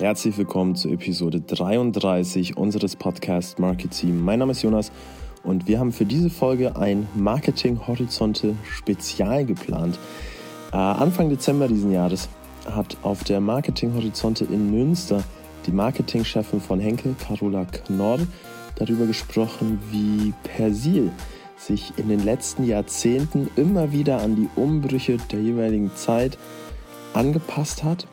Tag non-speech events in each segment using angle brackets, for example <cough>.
herzlich willkommen zu Episode 33 unseres Podcast Market Team. Mein Name ist Jonas und wir haben für diese Folge ein Marketing Horizonte Spezial geplant. Äh, Anfang Dezember diesen Jahres hat auf der Marketing Horizonte in Münster die Marketingchefin von Henkel, Carola Knorr, darüber gesprochen, wie Persil sich in den letzten Jahrzehnten immer wieder an die Umbrüche der jeweiligen Zeit angepasst hat,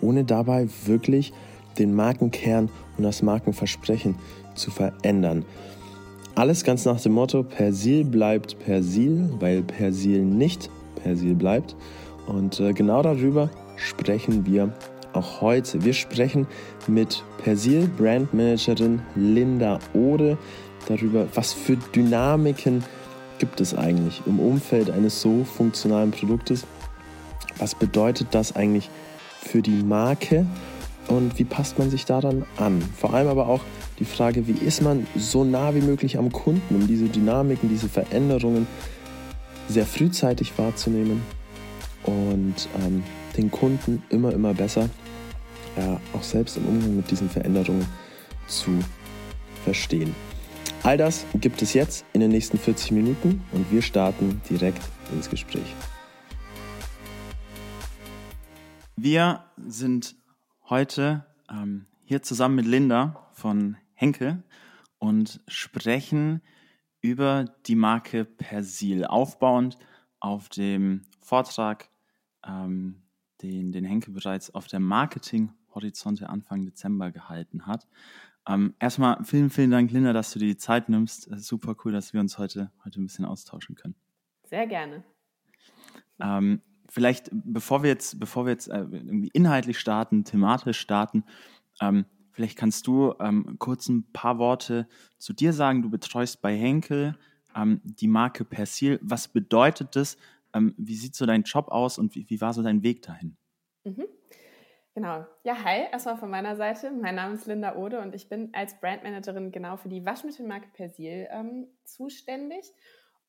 ohne dabei wirklich den Markenkern und das Markenversprechen zu verändern. Alles ganz nach dem Motto, Persil bleibt Persil, weil Persil nicht Persil bleibt. Und äh, genau darüber sprechen wir auch heute. Wir sprechen mit Persil Brandmanagerin Linda Ode darüber, was für Dynamiken gibt es eigentlich im Umfeld eines so funktionalen Produktes. Was bedeutet das eigentlich für die Marke und wie passt man sich daran an? Vor allem aber auch die Frage, wie ist man so nah wie möglich am Kunden, um diese Dynamiken, diese Veränderungen sehr frühzeitig wahrzunehmen und ähm, den Kunden immer, immer besser, ja, auch selbst im Umgang mit diesen Veränderungen zu verstehen. All das gibt es jetzt in den nächsten 40 Minuten und wir starten direkt ins Gespräch. Wir sind heute ähm, hier zusammen mit Linda von Henkel und sprechen über die Marke Persil, aufbauend auf dem Vortrag, ähm, den, den Henkel bereits auf der Marketing-Horizonte Anfang Dezember gehalten hat. Ähm, erstmal vielen, vielen Dank, Linda, dass du dir die Zeit nimmst. super cool, dass wir uns heute, heute ein bisschen austauschen können. Sehr gerne. Ähm, vielleicht, bevor wir jetzt, bevor wir jetzt äh, irgendwie inhaltlich starten, thematisch starten, ähm, vielleicht kannst du ähm, kurz ein paar Worte zu dir sagen. Du betreust bei Henkel ähm, die Marke Persil. Was bedeutet das? Ähm, wie sieht so dein Job aus und wie, wie war so dein Weg dahin? Mhm. Genau. Ja, hi, erstmal von meiner Seite. Mein Name ist Linda Ode und ich bin als Brandmanagerin genau für die Waschmittelmarke Persil ähm, zuständig.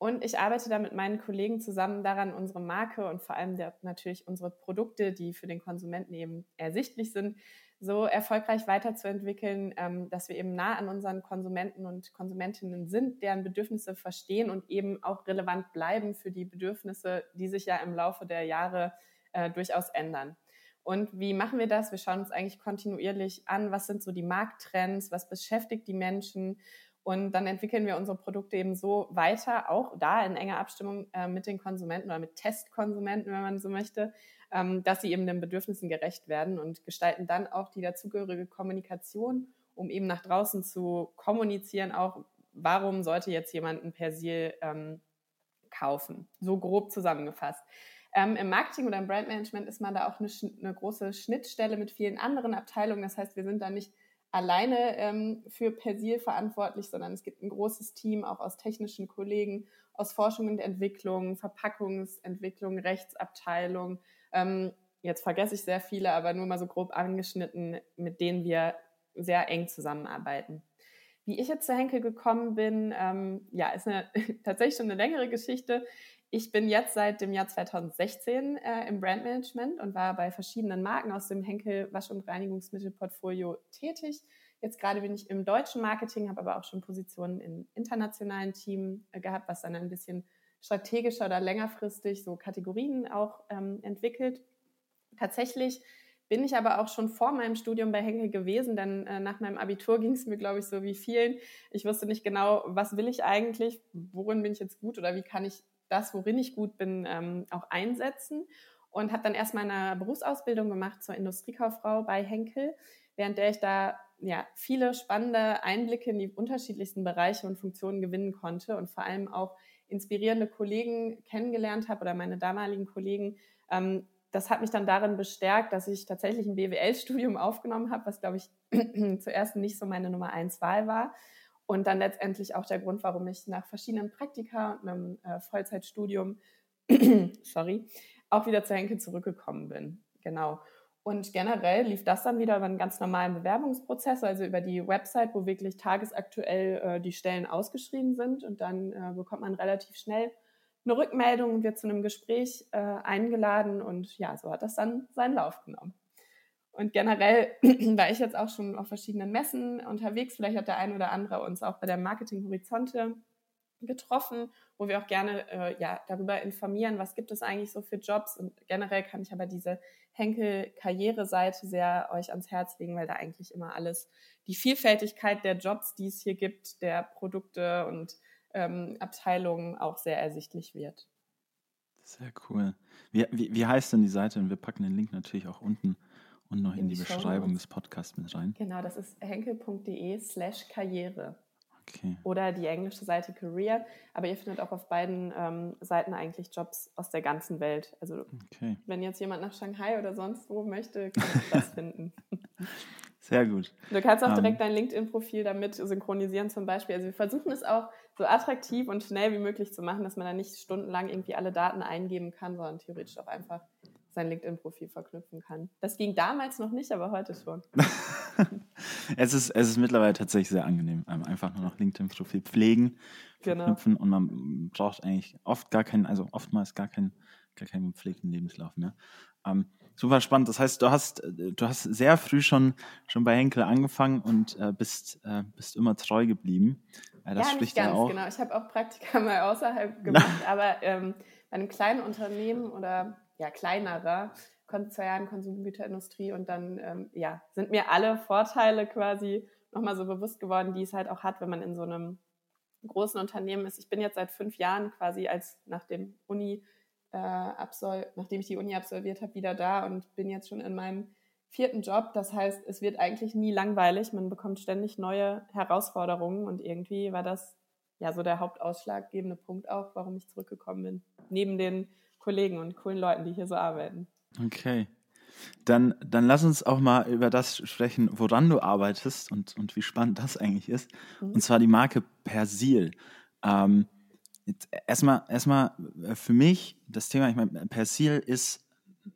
Und ich arbeite da mit meinen Kollegen zusammen daran, unsere Marke und vor allem der, natürlich unsere Produkte, die für den Konsumenten eben ersichtlich sind, so erfolgreich weiterzuentwickeln, ähm, dass wir eben nah an unseren Konsumenten und Konsumentinnen sind, deren Bedürfnisse verstehen und eben auch relevant bleiben für die Bedürfnisse, die sich ja im Laufe der Jahre äh, durchaus ändern. Und wie machen wir das? Wir schauen uns eigentlich kontinuierlich an, was sind so die Markttrends, was beschäftigt die Menschen und dann entwickeln wir unsere Produkte eben so weiter, auch da in enger Abstimmung äh, mit den Konsumenten oder mit Testkonsumenten, wenn man so möchte, ähm, dass sie eben den Bedürfnissen gerecht werden und gestalten dann auch die dazugehörige Kommunikation, um eben nach draußen zu kommunizieren, auch warum sollte jetzt jemand ein Persil ähm, kaufen. So grob zusammengefasst. Ähm, Im Marketing oder im Brandmanagement ist man da auch eine, eine große Schnittstelle mit vielen anderen Abteilungen. Das heißt, wir sind da nicht alleine ähm, für Persil verantwortlich, sondern es gibt ein großes Team auch aus technischen Kollegen, aus Forschung und Entwicklung, Verpackungsentwicklung, Rechtsabteilung. Ähm, jetzt vergesse ich sehr viele, aber nur mal so grob angeschnitten, mit denen wir sehr eng zusammenarbeiten. Wie ich jetzt zu Henkel gekommen bin, ähm, ja, ist eine, <laughs> tatsächlich schon eine längere Geschichte. Ich bin jetzt seit dem Jahr 2016 äh, im Brandmanagement und war bei verschiedenen Marken aus dem Henkel Wasch- und Reinigungsmittelportfolio tätig. Jetzt gerade bin ich im deutschen Marketing, habe aber auch schon Positionen im internationalen Team äh, gehabt, was dann ein bisschen strategischer oder längerfristig so Kategorien auch ähm, entwickelt. Tatsächlich bin ich aber auch schon vor meinem Studium bei Henkel gewesen, denn äh, nach meinem Abitur <laughs> ging es mir, glaube ich, so wie vielen. Ich wusste nicht genau, was will ich eigentlich, worin bin ich jetzt gut oder wie kann ich das, worin ich gut bin, ähm, auch einsetzen. Und habe dann erstmal eine Berufsausbildung gemacht zur Industriekauffrau bei Henkel, während der ich da ja, viele spannende Einblicke in die unterschiedlichsten Bereiche und Funktionen gewinnen konnte und vor allem auch inspirierende Kollegen kennengelernt habe oder meine damaligen Kollegen. Ähm, das hat mich dann darin bestärkt, dass ich tatsächlich ein BWL-Studium <laughs> aufgenommen habe, was, glaube ich, <clears throat> zuerst nicht so meine Nummer eins Wahl war. Und dann letztendlich auch der Grund, warum ich nach verschiedenen Praktika und einem äh, Vollzeitstudium, <clears throat> sorry, auch wieder zu Henkel zurückgekommen bin. Genau. Und generell lief das dann wieder über einen ganz normalen Bewerbungsprozess, also über die Website, wo wirklich tagesaktuell äh, die Stellen ausgeschrieben sind. Und dann äh, bekommt man relativ schnell eine Rückmeldung und wird zu einem Gespräch äh, eingeladen. Und ja, so hat das dann seinen Lauf genommen. Und generell <clears throat> war ich jetzt auch schon auf verschiedenen Messen unterwegs. Vielleicht hat der ein oder andere uns auch bei der Marketing Horizonte getroffen, wo wir auch gerne äh, ja, darüber informieren, was gibt es eigentlich so für Jobs. Und generell kann ich aber diese Henkel-Karriere-Seite sehr euch ans Herz legen, weil da eigentlich immer alles, die Vielfältigkeit der Jobs, die es hier gibt, der Produkte und ähm, Abteilungen auch sehr ersichtlich wird. Sehr cool. Wie, wie, wie heißt denn die Seite? Und wir packen den Link natürlich auch unten und noch in, in die, die Beschreibung des Podcasts mit rein. Genau, das ist henkel.de slash Karriere. Okay. Oder die englische Seite Career. Aber ihr findet auch auf beiden ähm, Seiten eigentlich Jobs aus der ganzen Welt. Also okay. wenn jetzt jemand nach Shanghai oder sonst wo möchte, kann ich das finden. <laughs> Sehr gut. Du kannst auch direkt um, dein LinkedIn-Profil damit synchronisieren zum Beispiel. Also wir versuchen es auch so attraktiv und schnell wie möglich zu machen, dass man da nicht stundenlang irgendwie alle Daten eingeben kann, sondern theoretisch auch einfach sein LinkedIn-Profil verknüpfen kann. Das ging damals noch nicht, aber heute schon. <laughs> es, ist, es ist mittlerweile tatsächlich sehr angenehm. Ähm, einfach nur noch LinkedIn-Profil pflegen, genau. verknüpfen genau. und man braucht eigentlich oft gar keinen, also oftmals gar keinen, gar keinen gepflegten Lebenslauf mehr. Ähm, super spannend. Das heißt, du hast, du hast sehr früh schon, schon bei Henkel angefangen und äh, bist, äh, bist immer treu geblieben. Äh, das ja, nicht ganz, ja auch. genau. Ich habe auch Praktika <laughs> mal außerhalb gemacht, <laughs> aber ähm, bei einem kleinen Unternehmen oder ja, kleinerer Konzern, Konsumgüterindustrie und dann ähm, ja, sind mir alle Vorteile quasi nochmal so bewusst geworden, die es halt auch hat, wenn man in so einem großen Unternehmen ist. Ich bin jetzt seit fünf Jahren quasi als nach dem Uni äh, absol nachdem ich die Uni absolviert habe, wieder da und bin jetzt schon in meinem vierten Job. Das heißt, es wird eigentlich nie langweilig. Man bekommt ständig neue Herausforderungen und irgendwie war das ja so der hauptausschlaggebende Punkt auch, warum ich zurückgekommen bin. Neben den Kollegen und coolen Leuten, die hier so arbeiten. Okay. Dann, dann lass uns auch mal über das sprechen, woran du arbeitest und, und wie spannend das eigentlich ist. Mhm. Und zwar die Marke Persil. Ähm, erstmal, erstmal äh, für mich das Thema, ich meine, Persil ist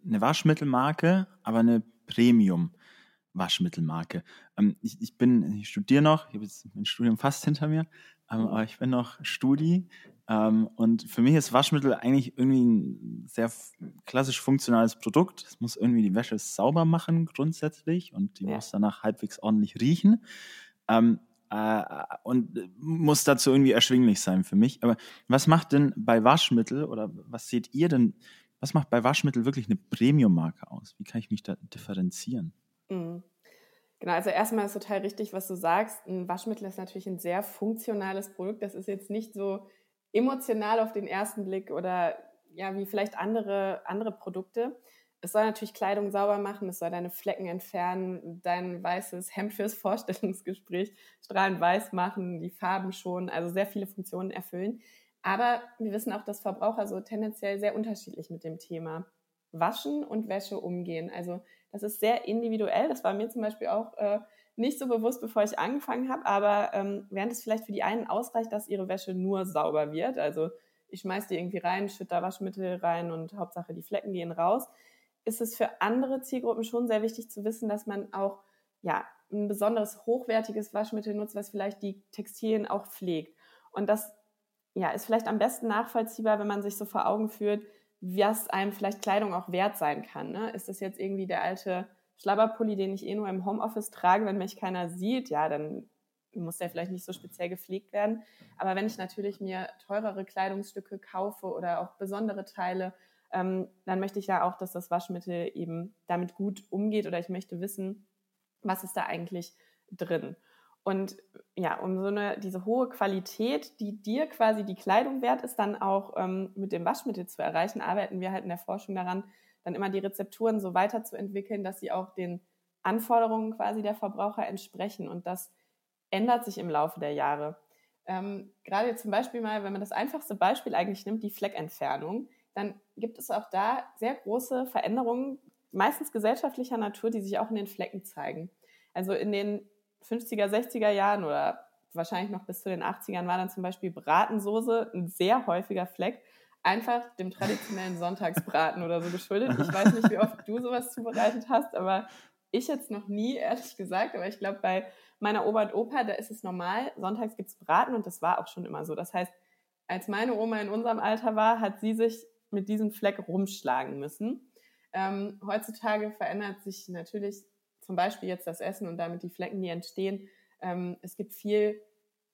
eine Waschmittelmarke, aber eine Premium-Waschmittelmarke. Ähm, ich, ich bin, ich studiere noch, ich habe jetzt mein Studium fast hinter mir, ähm, aber ich bin noch Studi ähm, und für mich ist Waschmittel eigentlich irgendwie ein sehr klassisch funktionales Produkt. Es muss irgendwie die Wäsche sauber machen grundsätzlich und die ja. muss danach halbwegs ordentlich riechen. Ähm, äh, und muss dazu irgendwie erschwinglich sein für mich. Aber was macht denn bei Waschmittel oder was seht ihr denn, was macht bei Waschmittel wirklich eine Premium-Marke aus? Wie kann ich mich da differenzieren? Mhm. Genau, also erstmal ist total richtig, was du sagst. Ein Waschmittel ist natürlich ein sehr funktionales Produkt. Das ist jetzt nicht so emotional auf den ersten Blick oder ja, wie vielleicht andere, andere Produkte. Es soll natürlich Kleidung sauber machen, es soll deine Flecken entfernen, dein weißes Hemd fürs Vorstellungsgespräch strahlend weiß machen, die Farben schon, also sehr viele Funktionen erfüllen. Aber wir wissen auch, dass Verbraucher so tendenziell sehr unterschiedlich mit dem Thema Waschen und Wäsche umgehen. Also das ist sehr individuell. Das war mir zum Beispiel auch äh, nicht so bewusst, bevor ich angefangen habe, aber ähm, während es vielleicht für die einen ausreicht, dass ihre Wäsche nur sauber wird, also ich schmeiß die irgendwie rein, schütte da Waschmittel rein und Hauptsache die Flecken gehen raus, ist es für andere Zielgruppen schon sehr wichtig zu wissen, dass man auch ja, ein besonderes hochwertiges Waschmittel nutzt, was vielleicht die Textilien auch pflegt. Und das ja, ist vielleicht am besten nachvollziehbar, wenn man sich so vor Augen führt, was einem vielleicht Kleidung auch wert sein kann. Ne? Ist das jetzt irgendwie der alte Schlabberpulli, den ich eh nur im Homeoffice trage, wenn mich keiner sieht, ja, dann muss der vielleicht nicht so speziell gepflegt werden. Aber wenn ich natürlich mir teurere Kleidungsstücke kaufe oder auch besondere Teile, ähm, dann möchte ich ja auch, dass das Waschmittel eben damit gut umgeht oder ich möchte wissen, was ist da eigentlich drin. Und ja, um so eine, diese hohe Qualität, die dir quasi die Kleidung wert ist, dann auch ähm, mit dem Waschmittel zu erreichen, arbeiten wir halt in der Forschung daran, dann immer die Rezepturen so weiterzuentwickeln, dass sie auch den Anforderungen quasi der Verbraucher entsprechen. Und das ändert sich im Laufe der Jahre. Ähm, gerade zum Beispiel mal, wenn man das einfachste Beispiel eigentlich nimmt, die Fleckentfernung, dann gibt es auch da sehr große Veränderungen, meistens gesellschaftlicher Natur, die sich auch in den Flecken zeigen. Also in den 50er, 60er Jahren oder wahrscheinlich noch bis zu den 80ern war dann zum Beispiel Bratensoße ein sehr häufiger Fleck einfach dem traditionellen Sonntagsbraten oder so geschuldet. Ich weiß nicht, wie oft du sowas zubereitet hast, aber ich jetzt noch nie, ehrlich gesagt. Aber ich glaube, bei meiner Oma und Opa, da ist es normal. Sonntags gibt es Braten und das war auch schon immer so. Das heißt, als meine Oma in unserem Alter war, hat sie sich mit diesem Fleck rumschlagen müssen. Ähm, heutzutage verändert sich natürlich zum Beispiel jetzt das Essen und damit die Flecken, die entstehen. Ähm, es gibt viel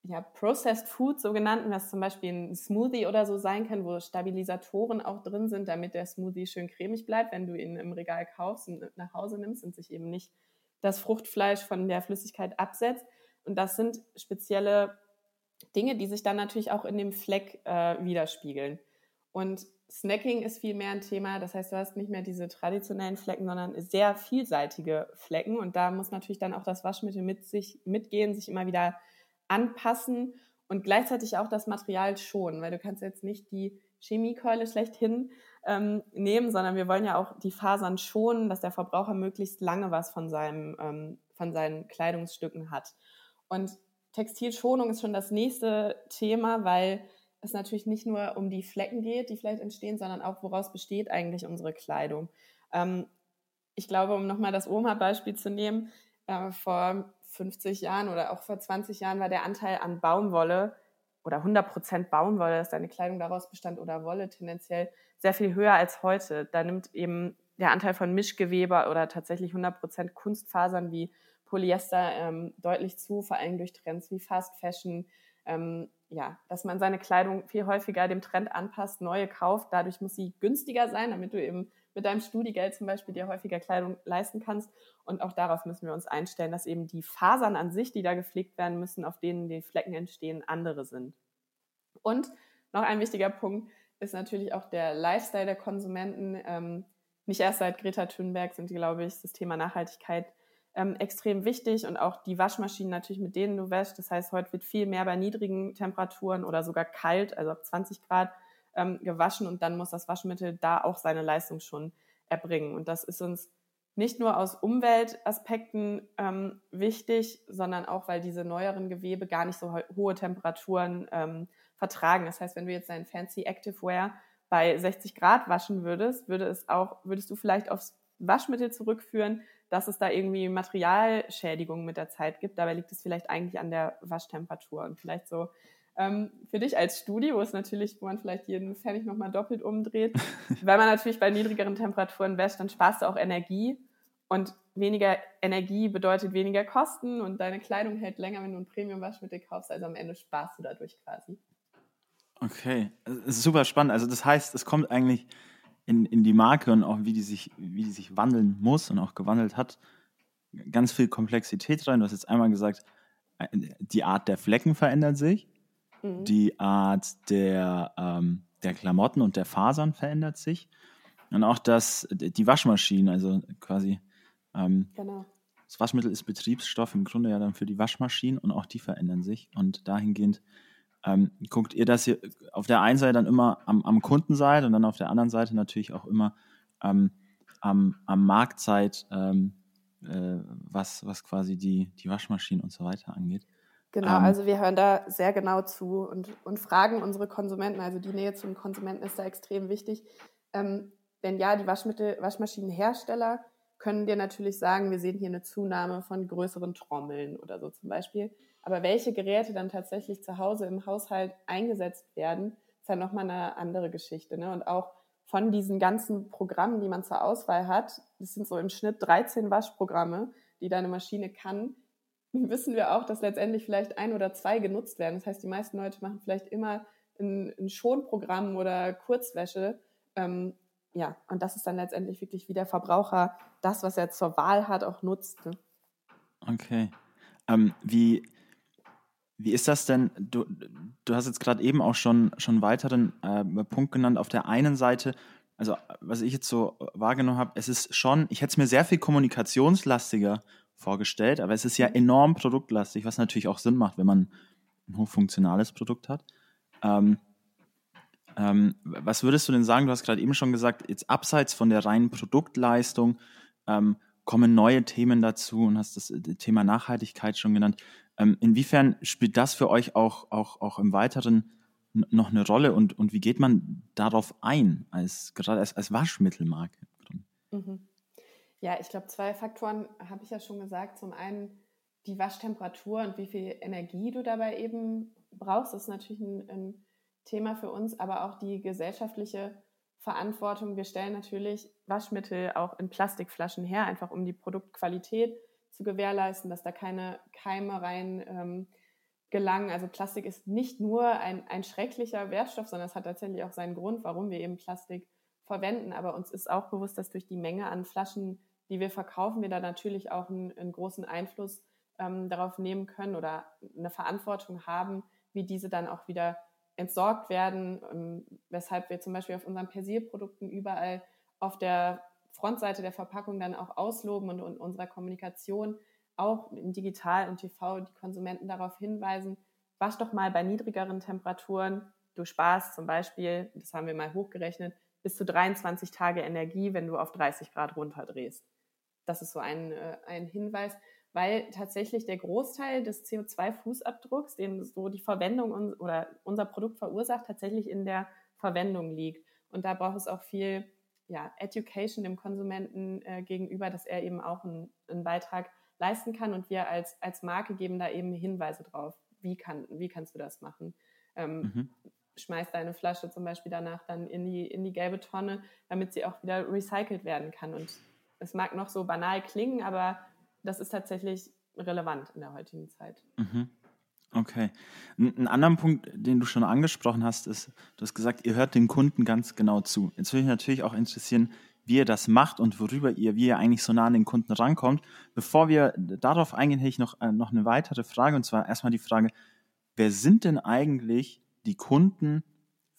ja, Processed Food, so genannten, was zum Beispiel ein Smoothie oder so sein kann, wo Stabilisatoren auch drin sind, damit der Smoothie schön cremig bleibt, wenn du ihn im Regal kaufst und nach Hause nimmst und sich eben nicht das Fruchtfleisch von der Flüssigkeit absetzt. Und das sind spezielle Dinge, die sich dann natürlich auch in dem Fleck äh, widerspiegeln. Und Snacking ist viel mehr ein Thema. Das heißt, du hast nicht mehr diese traditionellen Flecken, sondern sehr vielseitige Flecken. Und da muss natürlich dann auch das Waschmittel mit sich mitgehen, sich immer wieder anpassen und gleichzeitig auch das Material schonen, weil du kannst jetzt nicht die Chemiekeule schlechthin ähm, nehmen, sondern wir wollen ja auch die Fasern schonen, dass der Verbraucher möglichst lange was von, seinem, ähm, von seinen Kleidungsstücken hat. Und Textilschonung ist schon das nächste Thema, weil es natürlich nicht nur um die Flecken geht, die vielleicht entstehen, sondern auch, woraus besteht eigentlich unsere Kleidung. Ähm, ich glaube, um nochmal das Oma-Beispiel zu nehmen, äh, vor 50 Jahren oder auch vor 20 Jahren war der Anteil an Baumwolle oder 100% Baumwolle, dass deine Kleidung daraus bestand oder Wolle tendenziell sehr viel höher als heute. Da nimmt eben der Anteil von Mischgewebe oder tatsächlich 100% Kunstfasern wie Polyester ähm, deutlich zu, vor allem durch Trends wie Fast Fashion. Ähm, ja, dass man seine Kleidung viel häufiger dem Trend anpasst, neue kauft. Dadurch muss sie günstiger sein, damit du eben mit deinem Studiegeld zum Beispiel dir häufiger Kleidung leisten kannst. Und auch darauf müssen wir uns einstellen, dass eben die Fasern an sich, die da gepflegt werden müssen, auf denen die Flecken entstehen, andere sind. Und noch ein wichtiger Punkt ist natürlich auch der Lifestyle der Konsumenten. Ähm, nicht erst seit Greta Thunberg sind, glaube ich, das Thema Nachhaltigkeit ähm, extrem wichtig und auch die Waschmaschinen natürlich, mit denen du wäschst. Das heißt, heute wird viel mehr bei niedrigen Temperaturen oder sogar kalt, also ab 20 Grad, ähm, gewaschen und dann muss das Waschmittel da auch seine Leistung schon erbringen. Und das ist uns nicht nur aus Umweltaspekten ähm, wichtig, sondern auch, weil diese neueren Gewebe gar nicht so hohe Temperaturen ähm, vertragen. Das heißt, wenn du jetzt dein Fancy Activewear bei 60 Grad waschen würdest, würde es auch, würdest du vielleicht aufs Waschmittel zurückführen, dass es da irgendwie Materialschädigungen mit der Zeit gibt. Dabei liegt es vielleicht eigentlich an der Waschtemperatur und vielleicht so ähm, für dich als Studio ist natürlich, wo man vielleicht jeden Pfennig nochmal doppelt umdreht. <laughs> Wenn man natürlich bei niedrigeren Temperaturen wäscht, dann sparst du auch Energie. Und weniger Energie bedeutet weniger Kosten und deine Kleidung hält länger, wenn du ein Premium-Waschmittel kaufst. Also am Ende sparst du dadurch quasi. Okay, super spannend. Also das heißt, es kommt eigentlich in, in die Marke und auch wie die, sich, wie die sich wandeln muss und auch gewandelt hat, ganz viel Komplexität rein. Du hast jetzt einmal gesagt, äh, die Art der Flecken verändert sich. Mhm. Die Art der, ähm, der Klamotten und der Fasern verändert sich. Und auch das, die Waschmaschinen, also quasi ähm, genau. das Waschmittel ist Betriebsstoff im Grunde ja dann für die Waschmaschinen und auch die verändern sich. Und dahingehend ähm, guckt ihr, dass ihr auf der einen Seite dann immer am, am Kunden seid und dann auf der anderen Seite natürlich auch immer ähm, am, am Markt seid, ähm, äh, was, was quasi die, die Waschmaschinen und so weiter angeht. Genau, ähm, also wir hören da sehr genau zu und, und fragen unsere Konsumenten, also die Nähe zum Konsumenten ist da extrem wichtig. Ähm, denn ja, die Waschmittel, Waschmaschinenhersteller können dir natürlich sagen, wir sehen hier eine Zunahme von größeren Trommeln oder so zum Beispiel. Aber welche Geräte dann tatsächlich zu Hause im Haushalt eingesetzt werden, ist ja nochmal eine andere Geschichte. Ne? Und auch von diesen ganzen Programmen, die man zur Auswahl hat, das sind so im Schnitt 13 Waschprogramme, die deine Maschine kann, <laughs> wissen wir auch, dass letztendlich vielleicht ein oder zwei genutzt werden. Das heißt, die meisten Leute machen vielleicht immer ein, ein Schonprogramm oder Kurzwäsche. Ähm, ja, und das ist dann letztendlich wirklich wie der Verbraucher das, was er zur Wahl hat, auch nutzt. Ne? Okay. Ähm, wie, wie ist das denn? Du, du hast jetzt gerade eben auch schon, schon weiteren äh, Punkt genannt. Auf der einen Seite, also was ich jetzt so wahrgenommen habe, es ist schon, ich hätte es mir sehr viel kommunikationslastiger vorgestellt, aber es ist ja enorm produktlastig, was natürlich auch Sinn macht, wenn man ein hochfunktionales Produkt hat. Ähm, ähm, was würdest du denn sagen? Du hast gerade eben schon gesagt, jetzt abseits von der reinen Produktleistung ähm, kommen neue Themen dazu und hast das, das Thema Nachhaltigkeit schon genannt. Ähm, inwiefern spielt das für euch auch, auch, auch im Weiteren noch eine Rolle und, und wie geht man darauf ein, als, gerade als, als Waschmittelmarke? Mhm. Ja, ich glaube, zwei Faktoren habe ich ja schon gesagt. Zum einen die Waschtemperatur und wie viel Energie du dabei eben brauchst, ist natürlich ein, ein Thema für uns, aber auch die gesellschaftliche Verantwortung. Wir stellen natürlich Waschmittel auch in Plastikflaschen her, einfach um die Produktqualität zu gewährleisten, dass da keine Keime rein ähm, gelangen. Also Plastik ist nicht nur ein, ein schrecklicher Wertstoff, sondern es hat tatsächlich auch seinen Grund, warum wir eben Plastik verwenden. Aber uns ist auch bewusst, dass durch die Menge an Flaschen, die wir verkaufen, wir da natürlich auch einen, einen großen Einfluss ähm, darauf nehmen können oder eine Verantwortung haben, wie diese dann auch wieder entsorgt werden, ähm, weshalb wir zum Beispiel auf unseren Persilprodukten überall auf der Frontseite der Verpackung dann auch ausloben und, und unserer Kommunikation auch in digital und TV die Konsumenten darauf hinweisen, wasch doch mal bei niedrigeren Temperaturen. Du sparst zum Beispiel, das haben wir mal hochgerechnet, bis zu 23 Tage Energie, wenn du auf 30 Grad runterdrehst. Das ist so ein, äh, ein Hinweis, weil tatsächlich der Großteil des CO2-Fußabdrucks, den so die Verwendung un oder unser Produkt verursacht, tatsächlich in der Verwendung liegt. Und da braucht es auch viel ja, Education dem Konsumenten äh, gegenüber, dass er eben auch einen, einen Beitrag leisten kann. Und wir als, als Marke geben da eben Hinweise drauf. Wie, kann, wie kannst du das machen? Ähm, mhm. Schmeiß deine Flasche zum Beispiel danach dann in die, in die gelbe Tonne, damit sie auch wieder recycelt werden kann. Und es mag noch so banal klingen, aber das ist tatsächlich relevant in der heutigen Zeit. Mhm. Okay. Ein anderer Punkt, den du schon angesprochen hast, ist, du hast gesagt, ihr hört den Kunden ganz genau zu. Jetzt würde mich natürlich auch interessieren, wie ihr das macht und worüber ihr, wie ihr eigentlich so nah an den Kunden rankommt. Bevor wir darauf eingehen, hätte ich noch, äh, noch eine weitere Frage und zwar erstmal die Frage, wer sind denn eigentlich die Kunden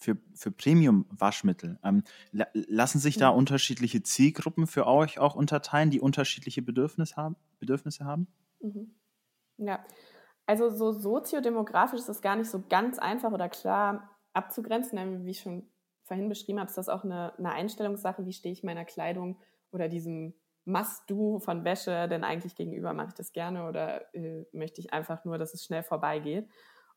für, für Premium-Waschmittel? Ähm, lassen sich da unterschiedliche Zielgruppen für euch auch unterteilen, die unterschiedliche Bedürfnisse haben? Bedürfnisse haben? Mhm. Ja, also so soziodemografisch ist es gar nicht so ganz einfach oder klar abzugrenzen, denn wie ich schon vorhin beschrieben habe, ist das auch eine, eine Einstellungssache, wie stehe ich meiner Kleidung oder diesem Must-Do von Wäsche denn eigentlich gegenüber? Mache ich das gerne oder äh, möchte ich einfach nur, dass es schnell vorbeigeht?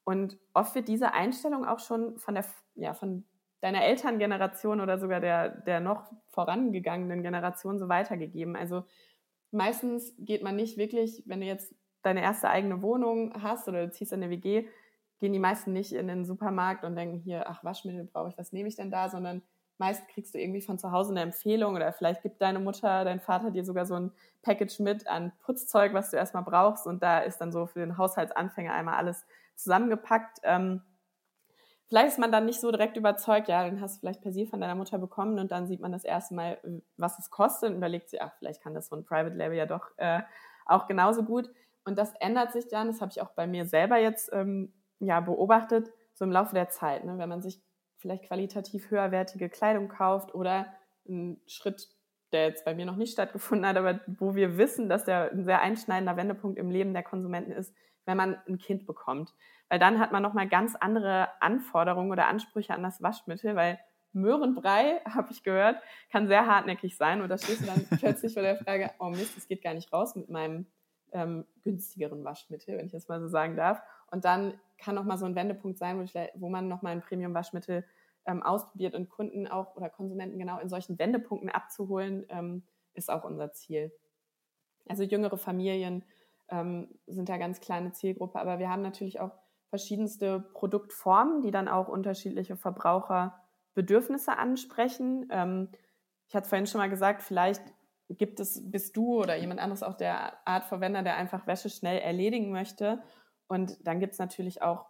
Und oft wird diese Einstellung auch schon von der, ja, von deiner Elterngeneration oder sogar der, der noch vorangegangenen Generation so weitergegeben. Also meistens geht man nicht wirklich, wenn du jetzt deine erste eigene Wohnung hast oder du ziehst in eine WG, gehen die meisten nicht in den Supermarkt und denken hier, ach, Waschmittel brauche ich, was nehme ich denn da, sondern meist kriegst du irgendwie von zu Hause eine Empfehlung oder vielleicht gibt deine Mutter, dein Vater dir sogar so ein Package mit an Putzzeug, was du erstmal brauchst und da ist dann so für den Haushaltsanfänger einmal alles zusammengepackt. Ähm, vielleicht ist man dann nicht so direkt überzeugt, ja, dann hast du vielleicht Persil von deiner Mutter bekommen und dann sieht man das erste Mal, was es kostet und überlegt sich, ach, vielleicht kann das so ein Private Label ja doch äh, auch genauso gut. Und das ändert sich dann, das habe ich auch bei mir selber jetzt ähm, ja, beobachtet, so im Laufe der Zeit. Ne? Wenn man sich vielleicht qualitativ höherwertige Kleidung kauft oder einen Schritt, der jetzt bei mir noch nicht stattgefunden hat, aber wo wir wissen, dass der ein sehr einschneidender Wendepunkt im Leben der Konsumenten ist, wenn man ein Kind bekommt. Weil dann hat man nochmal ganz andere Anforderungen oder Ansprüche an das Waschmittel, weil Möhrenbrei, <laughs> habe ich gehört, kann sehr hartnäckig sein. Und da stehst du dann <laughs> plötzlich vor der Frage, oh Mist, es geht gar nicht raus mit meinem ähm, günstigeren Waschmittel, wenn ich das mal so sagen darf. Und dann kann noch mal so ein Wendepunkt sein, wo, ich, wo man noch mal ein Premium-Waschmittel ähm, ausprobiert und Kunden auch oder Konsumenten genau in solchen Wendepunkten abzuholen, ähm, ist auch unser Ziel. Also jüngere Familien ähm, sind da ganz kleine Zielgruppe, aber wir haben natürlich auch verschiedenste Produktformen, die dann auch unterschiedliche Verbraucherbedürfnisse ansprechen. Ähm, ich hatte vorhin schon mal gesagt, vielleicht gibt es, bist du oder jemand anderes auch der Art Verwender, der einfach Wäsche schnell erledigen möchte. Und dann gibt es natürlich auch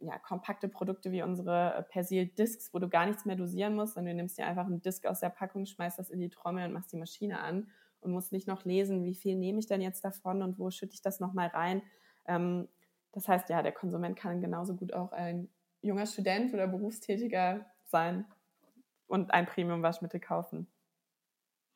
ja, kompakte Produkte wie unsere äh, Persil Discs, wo du gar nichts mehr dosieren musst, sondern du nimmst dir einfach einen Disc aus der Packung, schmeißt das in die Trommel und machst die Maschine an und musst nicht noch lesen, wie viel nehme ich denn jetzt davon und wo schütte ich das nochmal rein. Ähm, das heißt, ja, der Konsument kann genauso gut auch ein junger Student oder Berufstätiger sein und ein Premium-Waschmittel kaufen.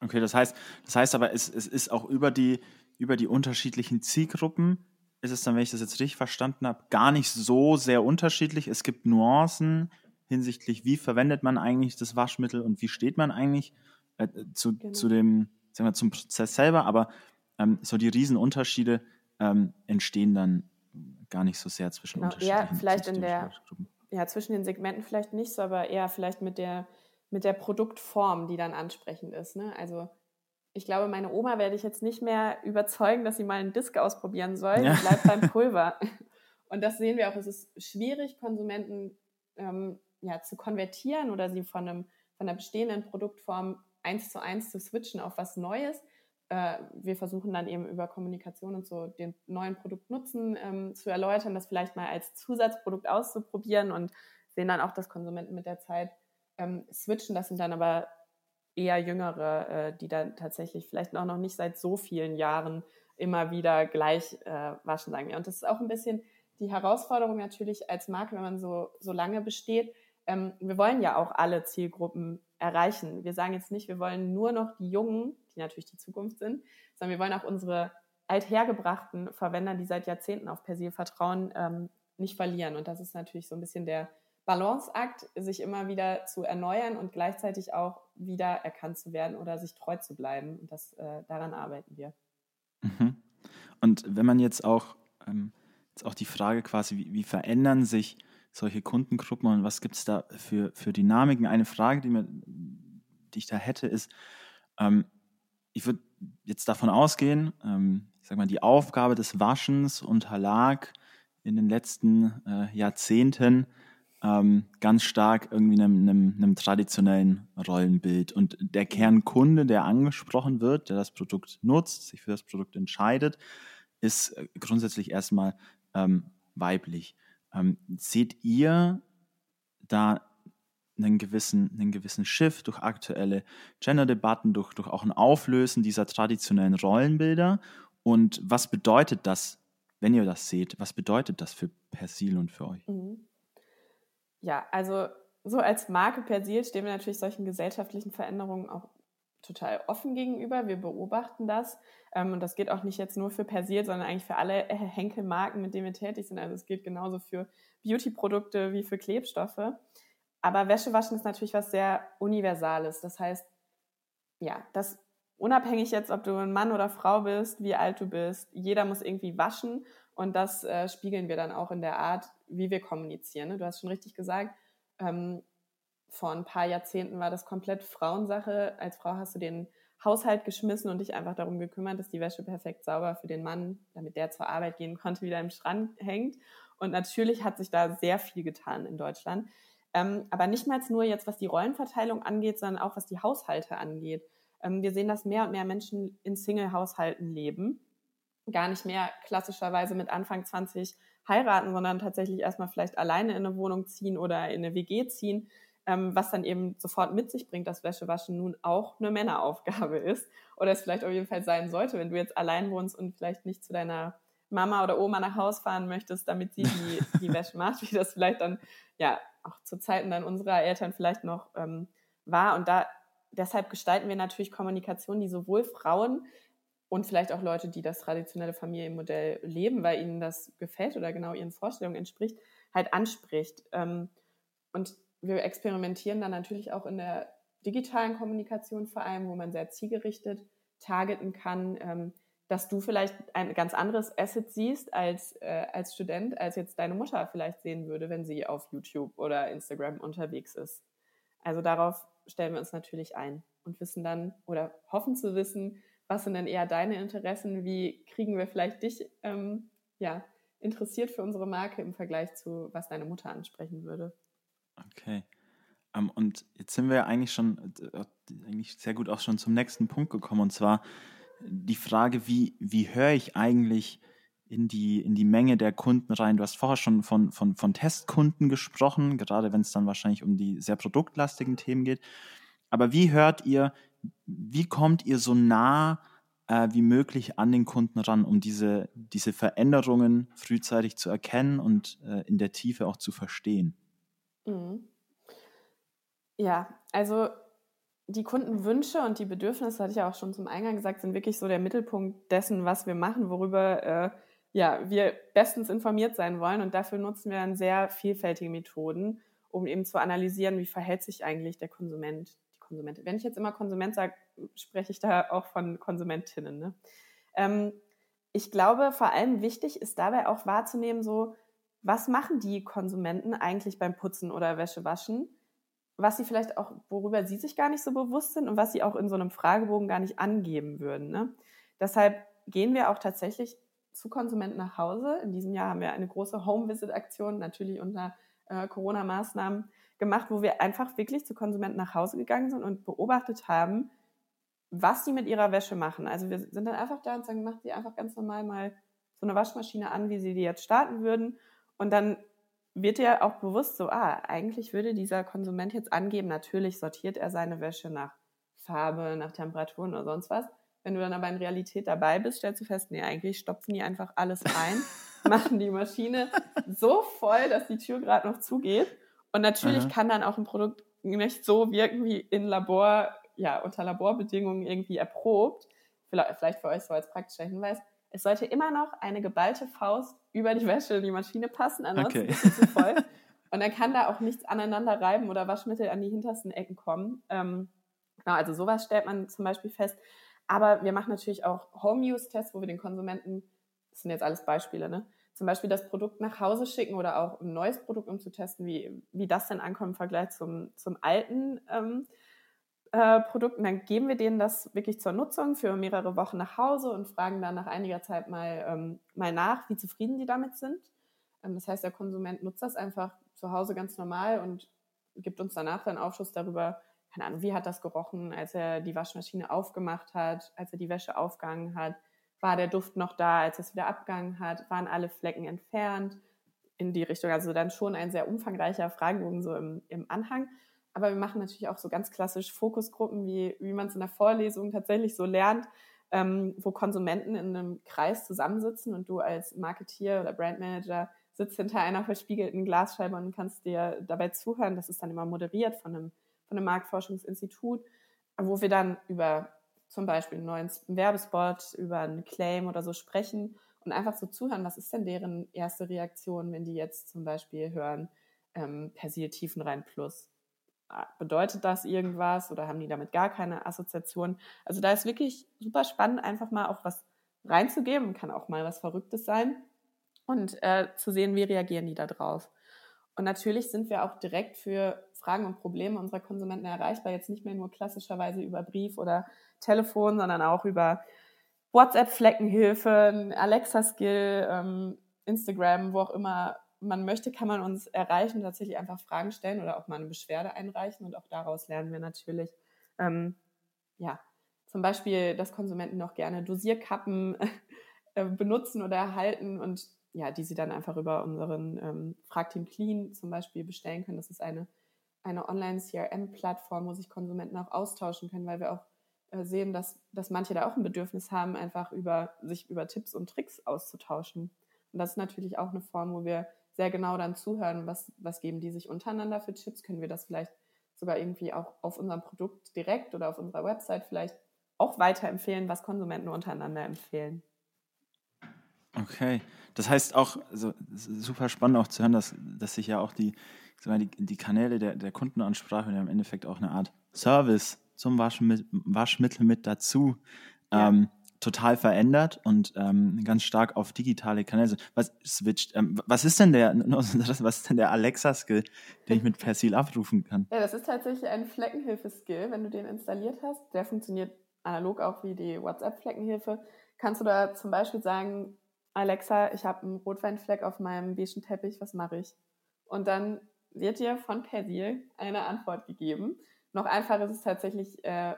Okay, das heißt, das heißt aber, es, es ist auch über die, über die unterschiedlichen Zielgruppen, ist es dann, wenn ich das jetzt richtig verstanden habe, gar nicht so sehr unterschiedlich. Es gibt Nuancen hinsichtlich, wie verwendet man eigentlich das Waschmittel und wie steht man eigentlich äh, zu, genau. zu dem, sagen wir, zum Prozess selber, aber ähm, so die Riesenunterschiede ähm, entstehen dann gar nicht so sehr zwischen genau, unterschiedlichen eher vielleicht in der, ja, zwischen den Segmenten vielleicht nicht so, aber eher vielleicht mit der mit der Produktform, die dann ansprechend ist. Ne? Also ich glaube, meine Oma werde ich jetzt nicht mehr überzeugen, dass sie mal einen Disk ausprobieren soll. Ja. bleibt beim <laughs> Pulver. Und das sehen wir auch. Es ist schwierig, Konsumenten ähm, ja, zu konvertieren oder sie von einem, von der bestehenden Produktform eins zu eins zu switchen auf was Neues. Äh, wir versuchen dann eben über Kommunikation und so den neuen Produktnutzen ähm, zu erläutern, das vielleicht mal als Zusatzprodukt auszuprobieren und sehen dann auch, dass Konsumenten mit der Zeit ähm, switchen. Das sind dann aber eher Jüngere, äh, die dann tatsächlich vielleicht auch noch nicht seit so vielen Jahren immer wieder gleich äh, waschen, sagen wir. Und das ist auch ein bisschen die Herausforderung natürlich als Marke, wenn man so, so lange besteht. Ähm, wir wollen ja auch alle Zielgruppen erreichen. Wir sagen jetzt nicht, wir wollen nur noch die Jungen, die natürlich die Zukunft sind, sondern wir wollen auch unsere althergebrachten Verwender, die seit Jahrzehnten auf Persil vertrauen, ähm, nicht verlieren. Und das ist natürlich so ein bisschen der Balanceakt, sich immer wieder zu erneuern und gleichzeitig auch wieder erkannt zu werden oder sich treu zu bleiben. Und das, äh, daran arbeiten wir. Mhm. Und wenn man jetzt auch, ähm, jetzt auch die Frage quasi, wie, wie, verändern sich solche Kundengruppen und was gibt es da für, für Dynamiken? Eine Frage, die, mir, die ich da hätte, ist, ähm, ich würde jetzt davon ausgehen, ähm, ich sag mal, die Aufgabe des Waschens unterlag in den letzten äh, Jahrzehnten ähm, ganz stark irgendwie einem, einem, einem, traditionellen Rollenbild. Und der Kernkunde, der angesprochen wird, der das Produkt nutzt, sich für das Produkt entscheidet, ist äh, grundsätzlich erstmal ähm, weiblich. Ähm, seht ihr da einen gewissen, einen gewissen Shift durch aktuelle Gender-Debatten, durch, durch auch ein Auflösen dieser traditionellen Rollenbilder? Und was bedeutet das, wenn ihr das seht, was bedeutet das für Persil und für euch? Mhm ja, also so als Marke Persil stehen wir natürlich solchen gesellschaftlichen Veränderungen auch total offen gegenüber. Wir beobachten das. Ähm, und das geht auch nicht jetzt nur für Persil, sondern eigentlich für alle Henkel-Marken, mit denen wir tätig sind. Also es gilt genauso für Beauty-Produkte wie für Klebstoffe. Aber Wäschewaschen ist natürlich was sehr Universales. Das heißt, ja, das unabhängig jetzt, ob du ein Mann oder Frau bist, wie alt du bist, jeder muss irgendwie waschen. Und das äh, spiegeln wir dann auch in der Art, wie wir kommunizieren. Ne? Du hast schon richtig gesagt, ähm, vor ein paar Jahrzehnten war das komplett Frauensache. Als Frau hast du den Haushalt geschmissen und dich einfach darum gekümmert, dass die Wäsche perfekt sauber für den Mann, damit der zur Arbeit gehen konnte, wieder im Schrank hängt. Und natürlich hat sich da sehr viel getan in Deutschland. Ähm, aber nicht mal nur jetzt, was die Rollenverteilung angeht, sondern auch was die Haushalte angeht. Ähm, wir sehen, dass mehr und mehr Menschen in Single-Haushalten leben gar nicht mehr klassischerweise mit Anfang 20 heiraten, sondern tatsächlich erstmal vielleicht alleine in eine Wohnung ziehen oder in eine WG ziehen, ähm, was dann eben sofort mit sich bringt, dass Wäschewaschen nun auch eine Männeraufgabe <laughs> ist oder es vielleicht auf jeden Fall sein sollte, wenn du jetzt allein wohnst und vielleicht nicht zu deiner Mama oder Oma nach Haus fahren möchtest, damit sie die, <laughs> die Wäsche macht, wie das vielleicht dann ja auch zu Zeiten dann unserer Eltern vielleicht noch ähm, war. Und da deshalb gestalten wir natürlich Kommunikation, die sowohl Frauen und vielleicht auch Leute, die das traditionelle Familienmodell leben, weil ihnen das gefällt oder genau ihren Vorstellungen entspricht, halt anspricht. Ähm, und wir experimentieren dann natürlich auch in der digitalen Kommunikation vor allem, wo man sehr zielgerichtet targeten kann, ähm, dass du vielleicht ein ganz anderes Asset siehst als, äh, als Student, als jetzt deine Mutter vielleicht sehen würde, wenn sie auf YouTube oder Instagram unterwegs ist. Also darauf stellen wir uns natürlich ein und wissen dann oder hoffen zu wissen, was sind denn eher deine Interessen? Wie kriegen wir vielleicht dich ähm, ja, interessiert für unsere Marke im Vergleich zu, was deine Mutter ansprechen würde? Okay. Um, ähm, und jetzt sind wir eigentlich schon äh, eigentlich sehr gut auch schon zum nächsten Punkt gekommen und zwar die Frage, wie, wie höre ich eigentlich in die, in die Menge der Kunden rein? Du hast vorher schon von, von, von Testkunden gesprochen, gerade wenn es dann wahrscheinlich um die sehr produktlastigen Themen geht. Aber wie hört ihr wie kommt ihr so nah äh, wie möglich an den Kunden ran, um diese, diese Veränderungen frühzeitig zu erkennen und äh, in der Tiefe auch zu verstehen? Mhm. Ja, also die Kundenwünsche und die Bedürfnisse, hatte ich ja auch schon zum Eingang gesagt, sind wirklich so der Mittelpunkt dessen, was wir machen, worüber äh, ja, wir bestens informiert sein wollen. Und dafür nutzen wir dann sehr vielfältige Methoden, um eben zu analysieren, wie verhält sich eigentlich der Konsument Konsument. Wenn ich jetzt immer Konsument sage, spreche ich da auch von Konsumentinnen. Ne? Ähm, ich glaube, vor allem wichtig ist dabei auch wahrzunehmen, so, was machen die Konsumenten eigentlich beim Putzen oder Wäschewaschen? Was sie vielleicht auch, worüber sie sich gar nicht so bewusst sind und was sie auch in so einem Fragebogen gar nicht angeben würden. Ne? Deshalb gehen wir auch tatsächlich zu Konsumenten nach Hause. In diesem Jahr haben wir eine große Home-Visit-Aktion, natürlich unter äh, Corona-Maßnahmen gemacht, wo wir einfach wirklich zu Konsumenten nach Hause gegangen sind und beobachtet haben, was die mit ihrer Wäsche machen. Also wir sind dann einfach da und sagen, macht die einfach ganz normal mal so eine Waschmaschine an, wie sie die jetzt starten würden. Und dann wird dir auch bewusst so, ah, eigentlich würde dieser Konsument jetzt angeben, natürlich sortiert er seine Wäsche nach Farbe, nach Temperaturen oder sonst was. Wenn du dann aber in Realität dabei bist, stellst du fest, nee, eigentlich stopfen die einfach alles rein, <laughs> machen die Maschine so voll, dass die Tür gerade noch zugeht. Und natürlich Aha. kann dann auch ein Produkt nicht so wirken wie in Labor, ja, unter Laborbedingungen irgendwie erprobt. Vielleicht für euch so als praktischer Hinweis. Es sollte immer noch eine geballte Faust über die Wäsche in die Maschine passen, ansonsten okay. ist sie zu voll. <laughs> Und dann kann da auch nichts aneinander reiben oder Waschmittel an die hintersten Ecken kommen. Ähm, genau, also sowas stellt man zum Beispiel fest. Aber wir machen natürlich auch Home-Use-Tests, wo wir den Konsumenten, das sind jetzt alles Beispiele, ne? zum Beispiel das Produkt nach Hause schicken oder auch ein neues Produkt, um zu testen, wie, wie das denn ankommt im Vergleich zum, zum alten ähm, äh, Produkt. Und dann geben wir denen das wirklich zur Nutzung für mehrere Wochen nach Hause und fragen dann nach einiger Zeit mal, ähm, mal nach, wie zufrieden die damit sind. Ähm, das heißt, der Konsument nutzt das einfach zu Hause ganz normal und gibt uns danach dann Aufschluss darüber, keine Ahnung, wie hat das gerochen, als er die Waschmaschine aufgemacht hat, als er die Wäsche aufgegangen hat, war der Duft noch da, als es wieder abgegangen hat, waren alle Flecken entfernt in die Richtung. Also dann schon ein sehr umfangreicher Fragebogen so im, im Anhang. Aber wir machen natürlich auch so ganz klassisch Fokusgruppen, wie, wie man es in der Vorlesung tatsächlich so lernt, ähm, wo Konsumenten in einem Kreis zusammensitzen und du als Marketeer oder Brandmanager sitzt hinter einer verspiegelten Glasscheibe und kannst dir dabei zuhören. Das ist dann immer moderiert von einem von einem Marktforschungsinstitut, wo wir dann über zum Beispiel einen neuen Werbespot, über einen Claim oder so sprechen und einfach so zuhören, was ist denn deren erste Reaktion, wenn die jetzt zum Beispiel hören, ähm, Persil Tiefenrein Plus. Bedeutet das irgendwas oder haben die damit gar keine Assoziation? Also da ist wirklich super spannend, einfach mal auch was reinzugeben, kann auch mal was Verrücktes sein und äh, zu sehen, wie reagieren die da drauf. Und natürlich sind wir auch direkt für Fragen und Probleme unserer Konsumenten erreichbar. Jetzt nicht mehr nur klassischerweise über Brief oder Telefon, sondern auch über WhatsApp-Fleckenhilfe, Alexa-Skill, ähm, Instagram, wo auch immer man möchte, kann man uns erreichen, tatsächlich einfach Fragen stellen oder auch mal eine Beschwerde einreichen. Und auch daraus lernen wir natürlich, ähm, ja, zum Beispiel, dass Konsumenten noch gerne Dosierkappen <laughs> äh, benutzen oder erhalten und ja, die sie dann einfach über unseren ähm, Fragteam Clean zum Beispiel bestellen können. Das ist eine, eine Online-CRM-Plattform, wo sich Konsumenten auch austauschen können, weil wir auch äh, sehen, dass, dass manche da auch ein Bedürfnis haben, einfach über sich über Tipps und Tricks auszutauschen. Und das ist natürlich auch eine Form, wo wir sehr genau dann zuhören, was, was geben die sich untereinander für Tipps. Können wir das vielleicht sogar irgendwie auch auf unserem Produkt direkt oder auf unserer Website vielleicht auch weiterempfehlen, was Konsumenten untereinander empfehlen. Okay, das heißt auch, also super spannend auch zu hören, dass, dass sich ja auch die, die, die Kanäle der, der Kundenansprache ja im Endeffekt auch eine Art Service zum Waschmittel, Waschmittel mit dazu ja. ähm, total verändert und ähm, ganz stark auf digitale Kanäle. Was switcht? Ähm, was ist denn der, <laughs> was ist denn der Alexa-Skill, den ich mit Persil abrufen kann? Ja, das ist tatsächlich ein Fleckenhilfe-Skill, wenn du den installiert hast. Der funktioniert analog auch wie die WhatsApp-Fleckenhilfe. Kannst du da zum Beispiel sagen, Alexa, ich habe einen Rotweinfleck auf meinem beigen Teppich, was mache ich? Und dann wird dir von Persil eine Antwort gegeben. Noch einfacher ist es tatsächlich äh,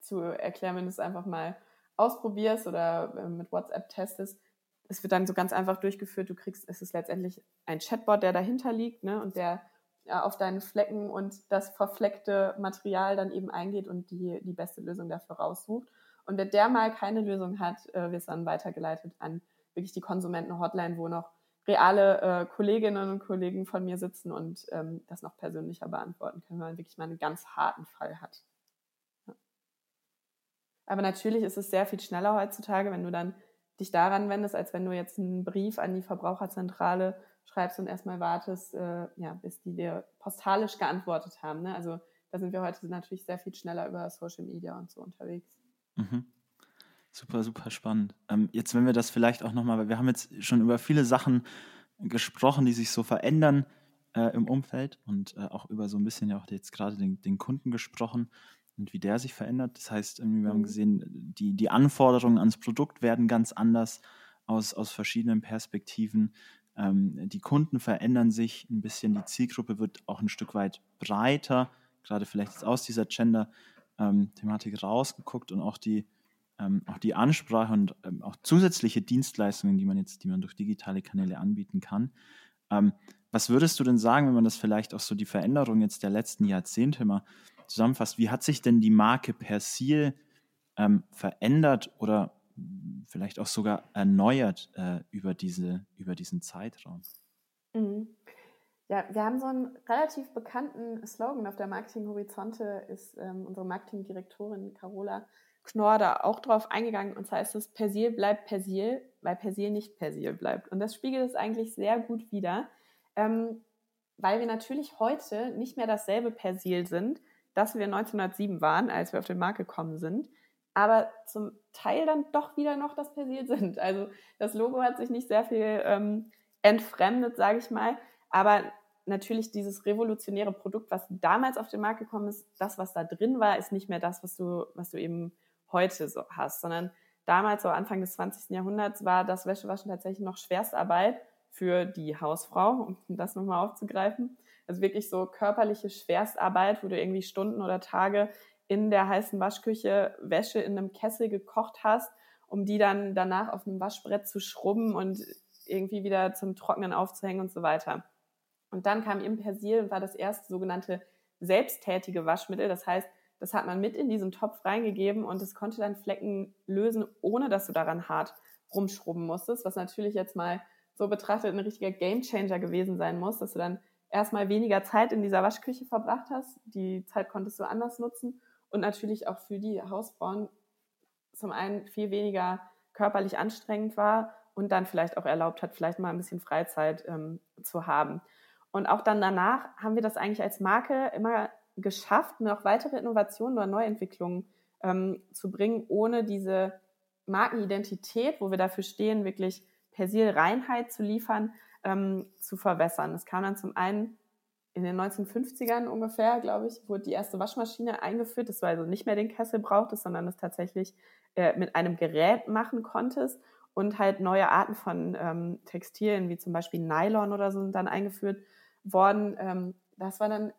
zu erklären, wenn du es einfach mal ausprobierst oder äh, mit WhatsApp testest. Es wird dann so ganz einfach durchgeführt. Du kriegst, es ist letztendlich ein Chatbot, der dahinter liegt ne, und der ja, auf deinen Flecken und das verfleckte Material dann eben eingeht und die, die beste Lösung dafür raussucht. Und wenn der mal keine Lösung hat, äh, wird es dann weitergeleitet an wirklich die Konsumenten-Hotline, wo noch reale äh, Kolleginnen und Kollegen von mir sitzen und ähm, das noch persönlicher beantworten können, wenn man wirklich mal einen ganz harten Fall hat. Aber natürlich ist es sehr viel schneller heutzutage, wenn du dann dich daran wendest, als wenn du jetzt einen Brief an die Verbraucherzentrale schreibst und erstmal wartest, äh, ja, bis die dir postalisch geantwortet haben. Ne? Also da sind wir heute natürlich sehr viel schneller über Social Media und so unterwegs. Mhm. Super, super spannend. Ähm, jetzt, wenn wir das vielleicht auch nochmal, weil wir haben jetzt schon über viele Sachen gesprochen, die sich so verändern äh, im Umfeld und äh, auch über so ein bisschen ja auch jetzt gerade den, den, Kunden gesprochen und wie der sich verändert. Das heißt, wir haben mhm. gesehen, die, die Anforderungen ans Produkt werden ganz anders aus, aus verschiedenen Perspektiven. ähm, die Kunden verändern sich ein bisschen, die Zielgruppe wird auch ein Stück weit breiter, gerade vielleicht jetzt aus dieser Gender-Thematik ähm, rausgeguckt und auch die, ähm, auch die Ansprache und ähm, auch zusätzliche Dienstleistungen, die man jetzt, die man durch digitale Kanäle anbieten kann. Ähm, was würdest du denn sagen, wenn man das vielleicht auch so die Veränderung jetzt der letzten Jahrzehnte mal zusammenfasst? Wie hat sich denn die Marke Persil ähm, verändert oder vielleicht auch sogar erneuert äh, über, diese, über diesen Zeitraum? Mhm. Ja, wir haben so einen relativ bekannten Slogan auf der Marketing Horizonte, ist ähm, unsere Marketingdirektorin Carola Knorr da auch drauf eingegangen und zwar ist es Persil bleibt Persil, weil Persil nicht Persil bleibt. Und das spiegelt es eigentlich sehr gut wider, ähm, weil wir natürlich heute nicht mehr dasselbe Persil sind, das wir 1907 waren, als wir auf den Markt gekommen sind, aber zum Teil dann doch wieder noch das Persil sind. Also das Logo hat sich nicht sehr viel ähm, entfremdet, sage ich mal, aber natürlich dieses revolutionäre Produkt, was damals auf den Markt gekommen ist, das, was da drin war, ist nicht mehr das, was du, was du eben heute so hast, sondern damals, so Anfang des 20. Jahrhunderts, war das Wäschewaschen tatsächlich noch Schwerstarbeit für die Hausfrau, um das nochmal aufzugreifen. Also wirklich so körperliche Schwerstarbeit, wo du irgendwie Stunden oder Tage in der heißen Waschküche Wäsche in einem Kessel gekocht hast, um die dann danach auf einem Waschbrett zu schrubben und irgendwie wieder zum Trocknen aufzuhängen und so weiter. Und dann kam eben Persil und war das erste sogenannte selbsttätige Waschmittel. Das heißt, das hat man mit in diesen Topf reingegeben und es konnte dann Flecken lösen, ohne dass du daran hart rumschrubben musstest, was natürlich jetzt mal so betrachtet ein richtiger Gamechanger gewesen sein muss, dass du dann erstmal weniger Zeit in dieser Waschküche verbracht hast. Die Zeit konntest du anders nutzen und natürlich auch für die Hausfrauen zum einen viel weniger körperlich anstrengend war und dann vielleicht auch erlaubt hat, vielleicht mal ein bisschen Freizeit ähm, zu haben. Und auch dann danach haben wir das eigentlich als Marke immer geschafft, noch weitere Innovationen oder Neuentwicklungen ähm, zu bringen, ohne diese Markenidentität, wo wir dafür stehen, wirklich Persil-Reinheit zu liefern, ähm, zu verwässern. Es kam dann zum einen in den 1950ern ungefähr, glaube ich, wurde die erste Waschmaschine eingeführt. Das war also nicht mehr den Kessel brauchtest, sondern es tatsächlich äh, mit einem Gerät machen konntest und halt neue Arten von ähm, Textilien, wie zum Beispiel Nylon oder so, sind dann eingeführt worden. Ähm, das war dann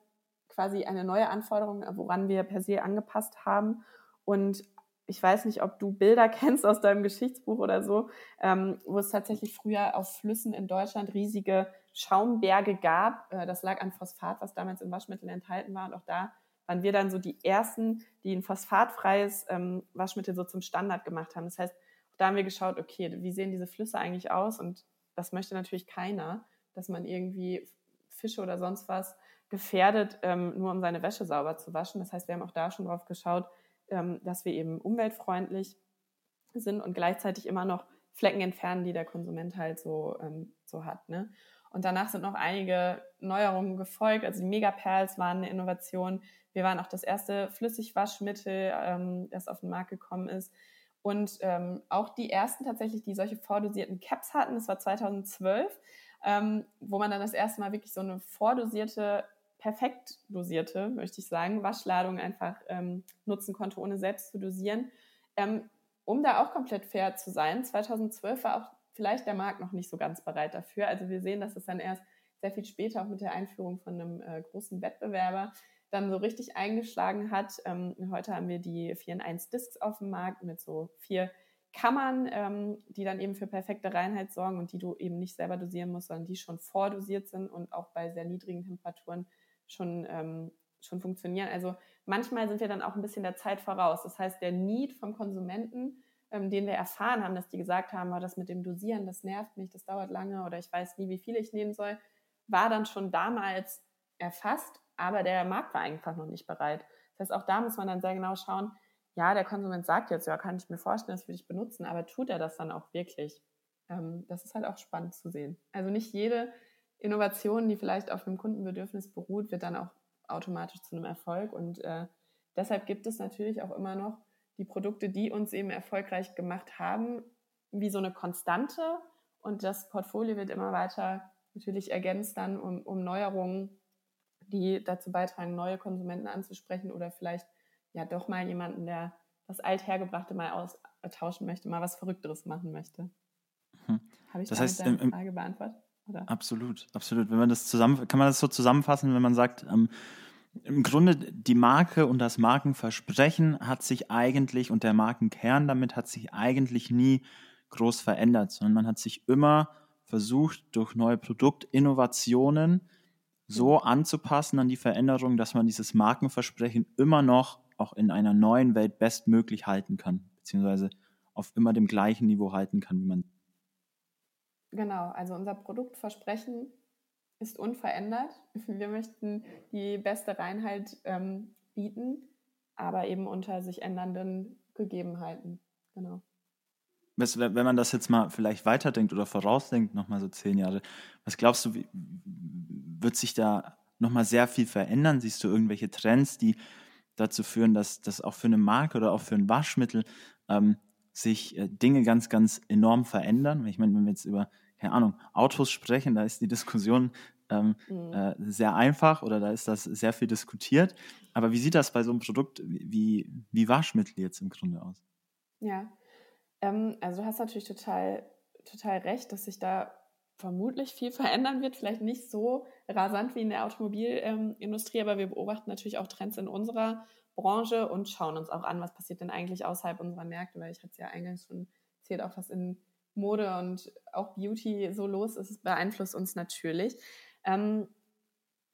quasi eine neue Anforderung, woran wir per se angepasst haben. Und ich weiß nicht, ob du Bilder <laughs> kennst aus deinem Geschichtsbuch oder so, ähm, wo es tatsächlich früher auf Flüssen in Deutschland riesige Schaumberge gab. Äh, das lag an Phosphat, was damals in Waschmitteln enthalten war. Und auch da waren wir dann so die Ersten, die ein phosphatfreies ähm, Waschmittel so zum Standard gemacht haben. Das heißt, da haben wir geschaut, okay, wie sehen diese Flüsse eigentlich aus? Und das möchte natürlich keiner, dass man irgendwie Fische oder sonst was gefährdet, ähm, nur um seine Wäsche sauber zu waschen. Das heißt, wir haben auch da schon drauf geschaut, ähm, dass wir eben umweltfreundlich sind und gleichzeitig immer noch Flecken entfernen, die der Konsument halt so, ähm, so hat. Ne? Und danach sind noch einige Neuerungen gefolgt. Also die Megaperls waren eine Innovation. Wir waren auch das erste Flüssigwaschmittel, ähm, das auf den Markt gekommen ist. Und ähm, auch die ersten tatsächlich, die solche vordosierten Caps hatten, das war 2012, ähm, wo man dann das erste Mal wirklich so eine vordosierte, perfekt dosierte, möchte ich sagen, Waschladung einfach ähm, nutzen konnte, ohne selbst zu dosieren. Ähm, um da auch komplett fair zu sein, 2012 war auch vielleicht der Markt noch nicht so ganz bereit dafür. Also wir sehen, dass es dann erst sehr viel später auch mit der Einführung von einem äh, großen Wettbewerber dann so richtig eingeschlagen hat. Ähm, heute haben wir die 4 in 1 Discs auf dem Markt mit so vier Kammern, ähm, die dann eben für perfekte Reinheit sorgen und die du eben nicht selber dosieren musst, sondern die schon vordosiert sind und auch bei sehr niedrigen Temperaturen schon, ähm, schon funktionieren. Also manchmal sind wir dann auch ein bisschen der Zeit voraus. Das heißt, der Need vom Konsumenten ähm, den wir erfahren haben, dass die gesagt haben, oh, das mit dem Dosieren, das nervt mich, das dauert lange oder ich weiß nie, wie viel ich nehmen soll, war dann schon damals erfasst, aber der Markt war einfach noch nicht bereit. Das heißt, auch da muss man dann sehr genau schauen, ja, der Konsument sagt jetzt, ja, kann ich mir vorstellen, das würde ich benutzen, aber tut er das dann auch wirklich? Ähm, das ist halt auch spannend zu sehen. Also nicht jede Innovation, die vielleicht auf einem Kundenbedürfnis beruht, wird dann auch automatisch zu einem Erfolg und äh, deshalb gibt es natürlich auch immer noch die Produkte, die uns eben erfolgreich gemacht haben, wie so eine Konstante. Und das Portfolio wird immer weiter natürlich ergänzt dann um, um Neuerungen, die dazu beitragen, neue Konsumenten anzusprechen oder vielleicht ja doch mal jemanden, der das Althergebrachte mal austauschen möchte, mal was Verrückteres machen möchte. Mhm. Habe ich das heißt, deine Frage beantwortet? Oder? Absolut, absolut. Wenn man das zusammen, kann man das so zusammenfassen, wenn man sagt, ähm, im Grunde die Marke und das Markenversprechen hat sich eigentlich und der Markenkern damit hat sich eigentlich nie groß verändert, sondern man hat sich immer versucht, durch neue Produktinnovationen so mhm. anzupassen an die Veränderung, dass man dieses Markenversprechen immer noch auch in einer neuen Welt bestmöglich halten kann, beziehungsweise auf immer dem gleichen Niveau halten kann, wie man. Genau, also unser Produktversprechen ist unverändert. <laughs> Wir möchten die beste Reinheit ähm, bieten, aber eben unter sich ändernden Gegebenheiten. Genau. Wenn man das jetzt mal vielleicht weiterdenkt oder vorausdenkt, nochmal so zehn Jahre, was glaubst du, wie, wird sich da nochmal sehr viel verändern? Siehst du irgendwelche Trends, die dazu führen, dass das auch für eine Marke oder auch für ein Waschmittel ähm, sich äh, Dinge ganz, ganz enorm verändern? Ich meine, wenn wir jetzt über, keine Ahnung, Autos sprechen, da ist die Diskussion ähm, mhm. äh, sehr einfach oder da ist das sehr viel diskutiert. Aber wie sieht das bei so einem Produkt wie, wie Waschmittel jetzt im Grunde aus? Ja, ähm, also du hast natürlich total, total recht, dass sich da vermutlich viel verändern wird. Vielleicht nicht so rasant wie in der Automobilindustrie, aber wir beobachten natürlich auch Trends in unserer Branche und schauen uns auch an, was passiert denn eigentlich außerhalb unserer Märkte, weil ich hatte es ja eingangs schon erzählt, auch was in Mode und auch Beauty so los ist, beeinflusst uns natürlich. Ähm,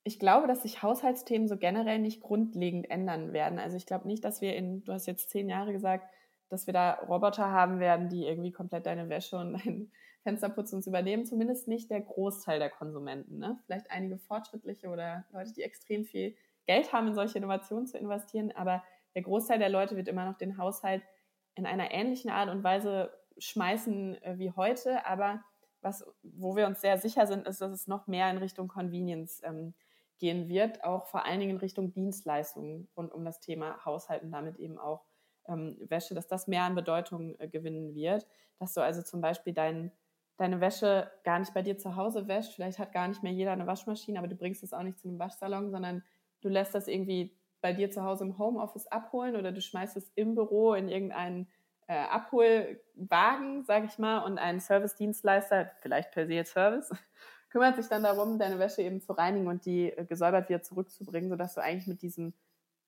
ich glaube, dass sich Haushaltsthemen so generell nicht grundlegend ändern werden. Also ich glaube nicht, dass wir in, du hast jetzt zehn Jahre gesagt, dass wir da Roboter haben werden, die irgendwie komplett deine Wäsche und dein <laughs> Fensterputz uns übernehmen. Zumindest nicht der Großteil der Konsumenten. Ne? Vielleicht einige fortschrittliche oder Leute, die extrem viel Geld haben, in solche Innovationen zu investieren. Aber der Großteil der Leute wird immer noch den Haushalt in einer ähnlichen Art und Weise schmeißen äh, wie heute. Aber was, wo wir uns sehr sicher sind, ist, dass es noch mehr in Richtung Convenience ähm, gehen wird, auch vor allen Dingen in Richtung Dienstleistungen rund um das Thema Haushalt und damit eben auch ähm, Wäsche, dass das mehr an Bedeutung äh, gewinnen wird, dass du also zum Beispiel dein, deine Wäsche gar nicht bei dir zu Hause wäscht, vielleicht hat gar nicht mehr jeder eine Waschmaschine, aber du bringst es auch nicht zu einem Waschsalon, sondern du lässt das irgendwie bei dir zu Hause im Homeoffice abholen oder du schmeißt es im Büro in irgendeinen äh, Abholwagen, sag ich mal, und ein Service-Dienstleister, vielleicht per se Service, <laughs> kümmert sich dann darum, deine Wäsche eben zu reinigen und die äh, gesäubert wieder zurückzubringen, sodass du eigentlich mit diesem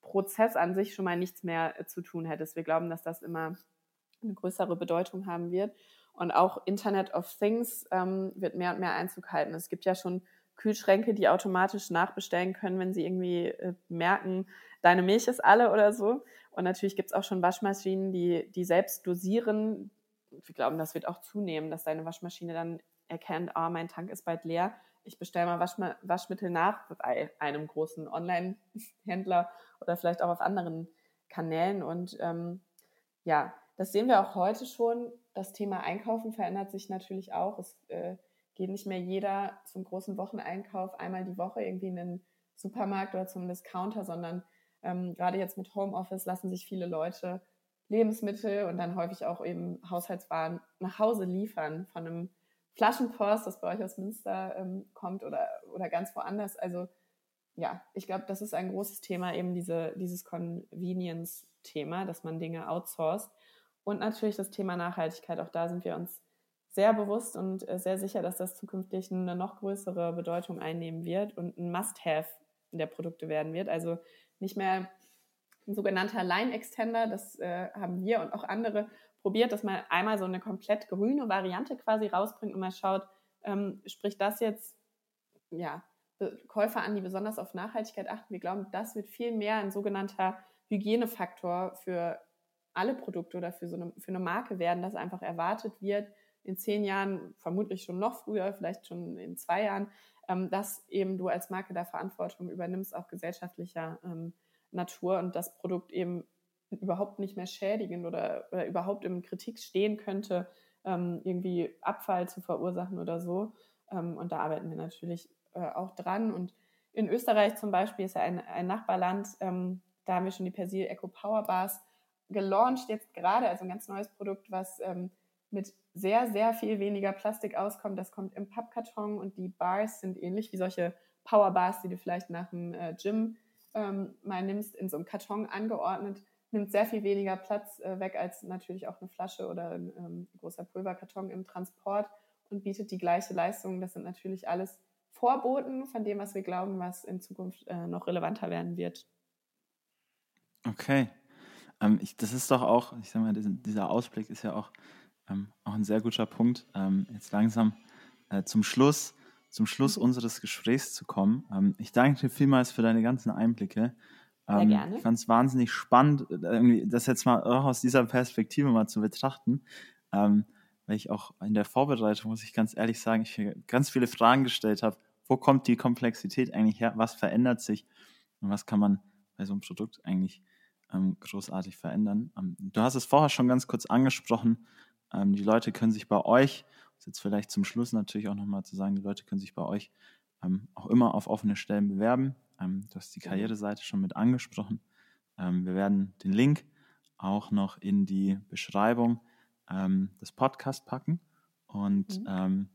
Prozess an sich schon mal nichts mehr äh, zu tun hättest. Wir glauben, dass das immer eine größere Bedeutung haben wird. Und auch Internet of Things ähm, wird mehr und mehr Einzug halten. Es gibt ja schon Kühlschränke, die automatisch nachbestellen können, wenn sie irgendwie äh, merken, deine Milch ist alle oder so. Und natürlich gibt es auch schon Waschmaschinen, die, die selbst dosieren. Wir glauben, das wird auch zunehmen, dass deine Waschmaschine dann erkennt, oh, mein Tank ist bald leer. Ich bestelle mal Waschma Waschmittel nach bei einem großen Online-Händler oder vielleicht auch auf anderen Kanälen. Und ähm, ja, das sehen wir auch heute schon. Das Thema Einkaufen verändert sich natürlich auch. Es äh, geht nicht mehr jeder zum großen Wocheneinkauf einmal die Woche irgendwie in den Supermarkt oder zum Discounter, sondern ähm, gerade jetzt mit Homeoffice lassen sich viele Leute Lebensmittel und dann häufig auch eben Haushaltswaren nach Hause liefern von einem Flaschenpost, das bei euch aus Münster ähm, kommt oder, oder ganz woanders. Also ja, ich glaube, das ist ein großes Thema, eben diese, dieses Convenience-Thema, dass man Dinge outsourced. Und natürlich das Thema Nachhaltigkeit. Auch da sind wir uns sehr bewusst und äh, sehr sicher, dass das zukünftig eine noch größere Bedeutung einnehmen wird und ein Must-Have der Produkte werden wird. Also nicht mehr ein sogenannter Line-Extender, das äh, haben wir und auch andere probiert, dass man einmal so eine komplett grüne Variante quasi rausbringt und mal schaut, ähm, spricht das jetzt ja, Käufer an, die besonders auf Nachhaltigkeit achten. Wir glauben, das wird viel mehr ein sogenannter Hygienefaktor für alle Produkte oder für so eine, für eine Marke werden, dass einfach erwartet wird, in zehn Jahren, vermutlich schon noch früher, vielleicht schon in zwei Jahren, ähm, dass eben du als Marke da Verantwortung übernimmst, auch gesellschaftlicher ähm, Natur und das Produkt eben überhaupt nicht mehr schädigen oder, oder überhaupt in Kritik stehen könnte, ähm, irgendwie Abfall zu verursachen oder so. Und da arbeiten wir natürlich äh, auch dran. Und in Österreich zum Beispiel ist ja ein, ein Nachbarland, da haben wir schon die Persil Eco Power Bars gelauncht, jetzt gerade, also ein ganz neues Produkt, was ähm, mit sehr, sehr viel weniger Plastik auskommt. Das kommt im Pappkarton und die Bars sind ähnlich wie solche Power Bars, die du vielleicht nach dem äh, Gym ähm, mal nimmst, in so einem Karton angeordnet nimmt sehr viel weniger Platz äh, weg als natürlich auch eine Flasche oder ein ähm, großer Pulverkarton im Transport und bietet die gleiche Leistung. Das sind natürlich alles Vorboten von dem, was wir glauben, was in Zukunft äh, noch relevanter werden wird. Okay. Ähm, ich, das ist doch auch, ich sag mal, dieser Ausblick ist ja auch, ähm, auch ein sehr guter Punkt. Ähm, jetzt langsam äh, zum Schluss, zum Schluss mhm. unseres Gesprächs zu kommen. Ähm, ich danke dir vielmals für deine ganzen Einblicke. Sehr ähm, gerne. Ich fand es wahnsinnig spannend, äh, irgendwie das jetzt mal auch aus dieser Perspektive mal zu betrachten. Ähm, weil ich auch in der Vorbereitung, muss ich ganz ehrlich sagen, ich ganz viele Fragen gestellt habe. Wo kommt die Komplexität eigentlich her? Was verändert sich? Und was kann man bei so einem Produkt eigentlich ähm, großartig verändern? Du hast es vorher schon ganz kurz angesprochen. Ähm, die Leute können sich bei euch, das ist jetzt vielleicht zum Schluss natürlich auch nochmal zu sagen, die Leute können sich bei euch ähm, auch immer auf offene Stellen bewerben. Ähm, du hast die Karriereseite schon mit angesprochen. Ähm, wir werden den Link auch noch in die Beschreibung des Podcasts packen. Und mhm.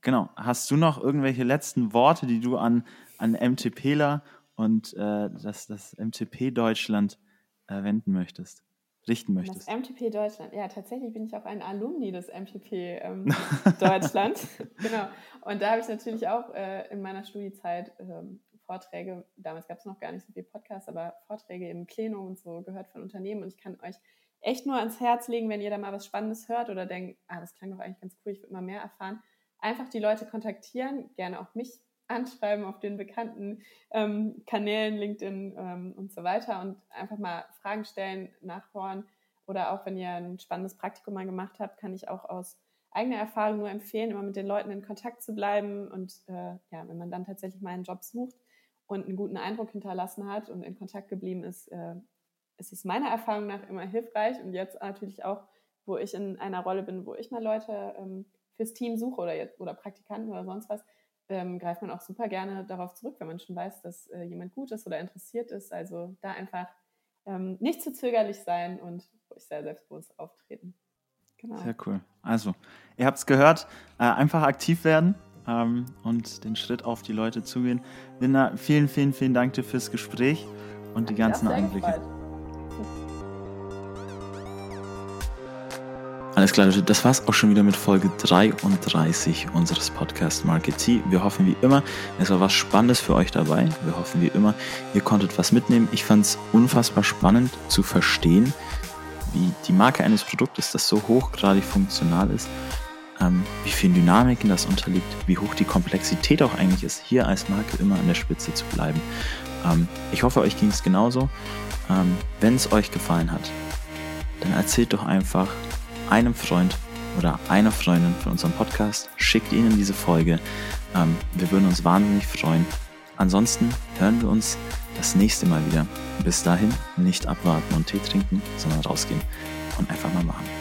genau, hast du noch irgendwelche letzten Worte, die du an, an MTPler und äh, das, das MTP Deutschland äh, wenden möchtest? Richten möchtest. Das MTP Deutschland. Ja, tatsächlich bin ich auch ein Alumni des MTP ähm, <laughs> Deutschland. <laughs> genau. Und da habe ich natürlich auch äh, in meiner Studiezeit ähm, Vorträge, damals gab es noch gar nicht so viel Podcasts, aber Vorträge im Plenum und so gehört von Unternehmen. Und ich kann euch echt nur ans Herz legen, wenn ihr da mal was Spannendes hört oder denkt, ah, das klang doch eigentlich ganz cool, ich würde mal mehr erfahren. Einfach die Leute kontaktieren, gerne auch mich anschreiben auf den bekannten ähm, Kanälen, LinkedIn ähm, und so weiter und einfach mal Fragen stellen, nachhören. Oder auch wenn ihr ein spannendes Praktikum mal gemacht habt, kann ich auch aus eigener Erfahrung nur empfehlen, immer mit den Leuten in Kontakt zu bleiben. Und äh, ja, wenn man dann tatsächlich mal einen Job sucht und einen guten Eindruck hinterlassen hat und in Kontakt geblieben ist, äh, ist es meiner Erfahrung nach immer hilfreich. Und jetzt natürlich auch, wo ich in einer Rolle bin, wo ich mal Leute ähm, fürs Team suche oder oder Praktikanten oder sonst was, ähm, greift man auch super gerne darauf zurück, wenn man schon weiß, dass äh, jemand gut ist oder interessiert ist. Also da einfach ähm, nicht zu zögerlich sein und ruhig sehr selbstbewusst auftreten. Genau. Sehr cool. Also, ihr habt es gehört, äh, einfach aktiv werden ähm, und den Schritt auf die Leute zugehen. Linda, vielen, vielen, vielen Dank dir fürs Gespräch und die ganzen Einblicke. Gefreut. Alles klar, das war's auch schon wieder mit Folge 33 unseres Podcast Marketing. Wir hoffen wie immer, es war was Spannendes für euch dabei. Wir hoffen wie immer, ihr konntet was mitnehmen. Ich fand es unfassbar spannend zu verstehen, wie die Marke eines Produktes, das so hochgradig funktional ist, ähm, wie vielen Dynamiken das unterliegt, wie hoch die Komplexität auch eigentlich ist, hier als Marke immer an der Spitze zu bleiben. Ähm, ich hoffe, euch ging es genauso. Ähm, Wenn es euch gefallen hat, dann erzählt doch einfach einem Freund oder einer Freundin von unserem Podcast, schickt ihnen diese Folge. Ähm, wir würden uns wahnsinnig freuen. Ansonsten hören wir uns das nächste Mal wieder. Bis dahin nicht abwarten und Tee trinken, sondern rausgehen und einfach mal machen.